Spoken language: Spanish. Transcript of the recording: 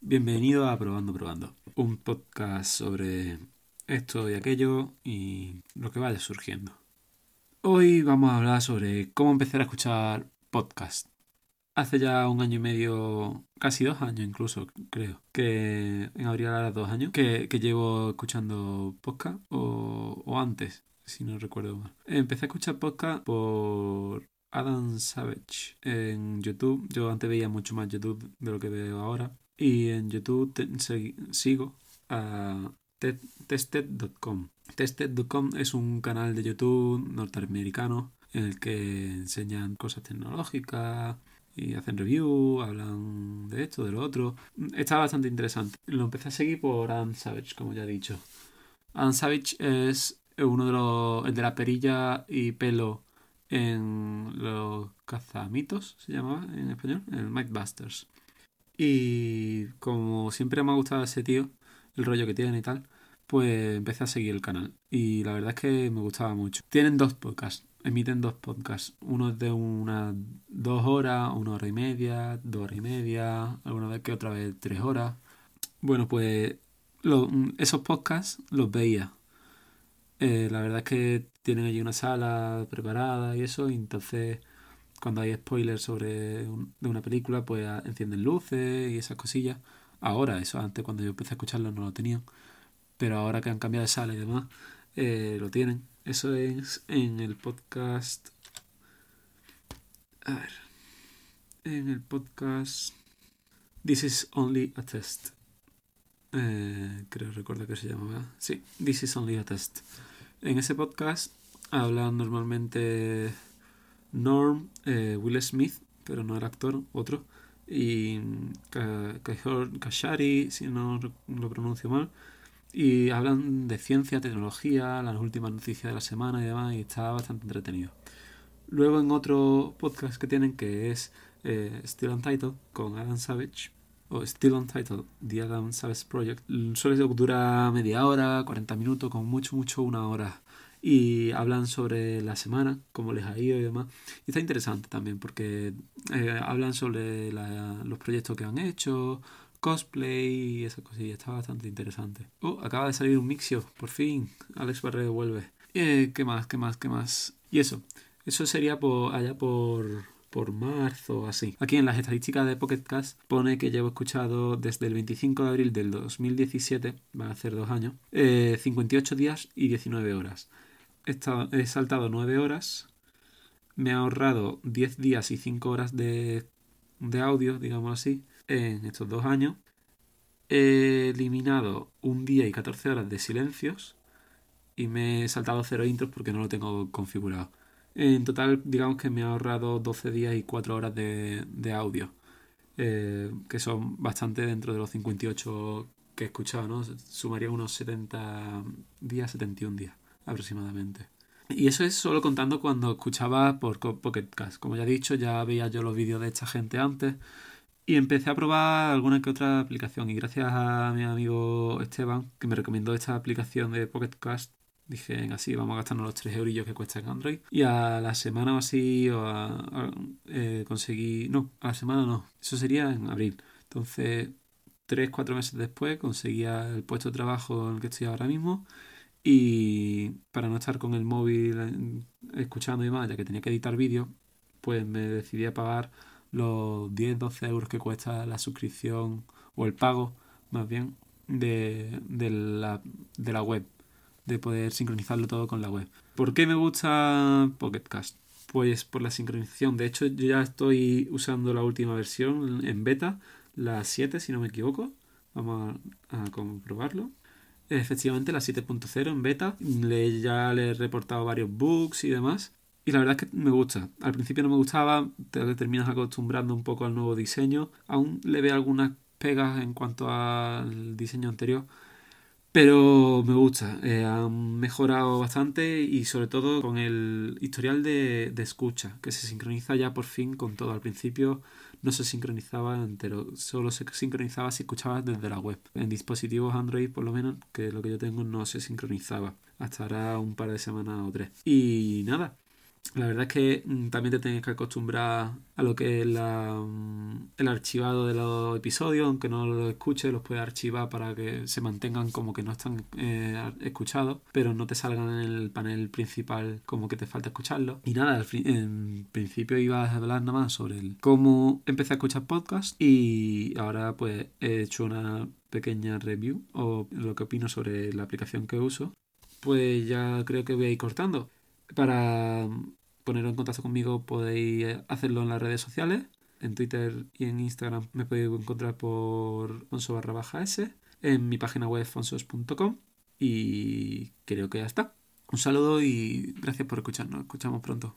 Bienvenido a Probando Probando, un podcast sobre esto y aquello y lo que vaya surgiendo. Hoy vamos a hablar sobre cómo empezar a escuchar podcast. Hace ya un año y medio, casi dos años incluso, creo, que en abril ahora dos años, que, llevo escuchando podcast o, o antes, si no recuerdo mal. Empecé a escuchar podcast por Adam Savage en YouTube. Yo antes veía mucho más YouTube de lo que veo ahora. Y en YouTube sigo a tested.com. Tested.com es un canal de YouTube norteamericano en el que enseñan cosas tecnológicas y hacen review, hablan de esto, de lo otro. Está bastante interesante. Lo empecé a seguir por Adam Savage, como ya he dicho. Adam Savage es uno de los el de la perilla y pelo en los cazamitos, se llamaba en español, el Mike Busters. Y como siempre me ha gustado ese tío, el rollo que tiene y tal, pues empecé a seguir el canal. Y la verdad es que me gustaba mucho. Tienen dos podcasts, emiten dos podcasts. Uno es de unas dos horas, una hora y media, dos horas y media, alguna vez que otra vez tres horas. Bueno, pues esos podcasts los veía. Eh, la verdad es que tienen allí una sala preparada y eso, y entonces cuando hay spoilers sobre de una película, pues encienden luces y esas cosillas. Ahora, eso antes cuando yo empecé a escucharlo no lo tenían, pero ahora que han cambiado de sala y demás, eh, lo tienen. Eso es en el podcast... A ver. En el podcast... This is only a test. Eh, creo recuerdo que se llamaba. Sí, This is only a test. En ese podcast hablan normalmente Norm, eh, Will Smith, pero no era actor, otro, y Kashari, si no lo pronuncio mal, y hablan de ciencia, tecnología, las últimas noticias de la semana y demás, y está bastante entretenido. Luego en otro podcast que tienen que es eh, Still Untitled con Adam Savage, o Still Untitled, The Adam Savage Project, suele durar media hora, 40 minutos, con mucho, mucho una hora y hablan sobre la semana, cómo les ha ido y demás. Y está interesante también porque eh, hablan sobre los proyectos que han hecho, cosplay y esas cosillas. Está bastante interesante. Oh, acaba de salir un mixio, por fin. Alex Barredo vuelve. Eh, ¿Qué más? ¿Qué más? ¿Qué más? Y eso. Eso sería por allá por por marzo así. Aquí en las estadísticas de Pocket Cast pone que llevo escuchado desde el 25 de abril del 2017, va a hacer dos años, 58 eh, días y 19 horas he, saltado 9 horas, me ha ahorrado 10 días y 5 horas de, de audio, digamos así, en estos dos años. He eliminado un día y 14 horas de silencios y me he saltado cero intros porque no lo tengo configurado. En total, digamos que me ha ahorrado 12 días y 4 horas de, de audio, eh, que son bastante dentro de los 58 que he escuchado, ¿no? Sumaría unos 70 días, 71 días aproximadamente. Y eso es solo contando cuando escuchaba por Pocket Cast. Como ya he dicho, ya veía yo los vídeos de esta gente antes y empecé a probar alguna que otra aplicación. Y gracias a mi amigo Esteban, que me recomendó esta aplicación de Pocket Cast, dije, así vamos a gastarnos los 3 eurillos que cuesta en Android. Y a la semana o así eh, conseguí... No, a la semana no. Eso sería en abril. Entonces, 3-4 meses después conseguía el puesto de trabajo en el que estoy ahora mismo y para no estar con el móvil eh, escuchando y más, ya que tenía que editar vídeos, pues me decidí a pagar los 10-12 euros que cuesta la suscripción o el pago, más bien, de, de, la, de la web, de poder sincronizarlo todo con la web. ¿Por qué me gusta Pocket Cast? Pues por la sincronización. De hecho, yo ya estoy usando la última versión en beta, la 7 si no me equivoco. Vamos a comprobarlo efectivamente la 7.0 en beta. Ya le he reportado varios bugs y demás. Y la verdad es que me gusta. Al principio no me gustaba, te terminas acostumbrando un poco al nuevo diseño. Aún le veo algunas pegas en cuanto al diseño anterior. Pero me gusta, eh, han mejorado bastante y sobre todo con el historial de, escucha, que se sincroniza ya por fin con todo. Al principio no se sincronizaba entero, solo se sincronizaba si escuchabas desde la web. En dispositivos Android, por lo menos, que lo que yo tengo, no se sincronizaba hasta ahora un par de semanas o tres. Y nada, La verdad es que mm, también te tienes que acostumbrar a lo que es la, mm, el archivado de los episodios, aunque no los escuches, los puedes archivar para que se mantengan como que no están eh, escuchados, pero no te salgan en el panel principal como que te falta escucharlo. Y nada, en principio ibas a hablar nada más sobre el cómo empecé a escuchar podcast y ahora pues he hecho una pequeña review o lo que opino sobre la aplicación que uso. Pues ya creo que voy a ir cortando. Para poneros en contacto conmigo podéis hacerlo en las redes sociales. En Twitter y en Instagram me podéis encontrar por fonso barra baja s. En mi página web fonsos.com. Y creo que ya está. Un saludo y gracias por escucharnos. Escuchamos pronto.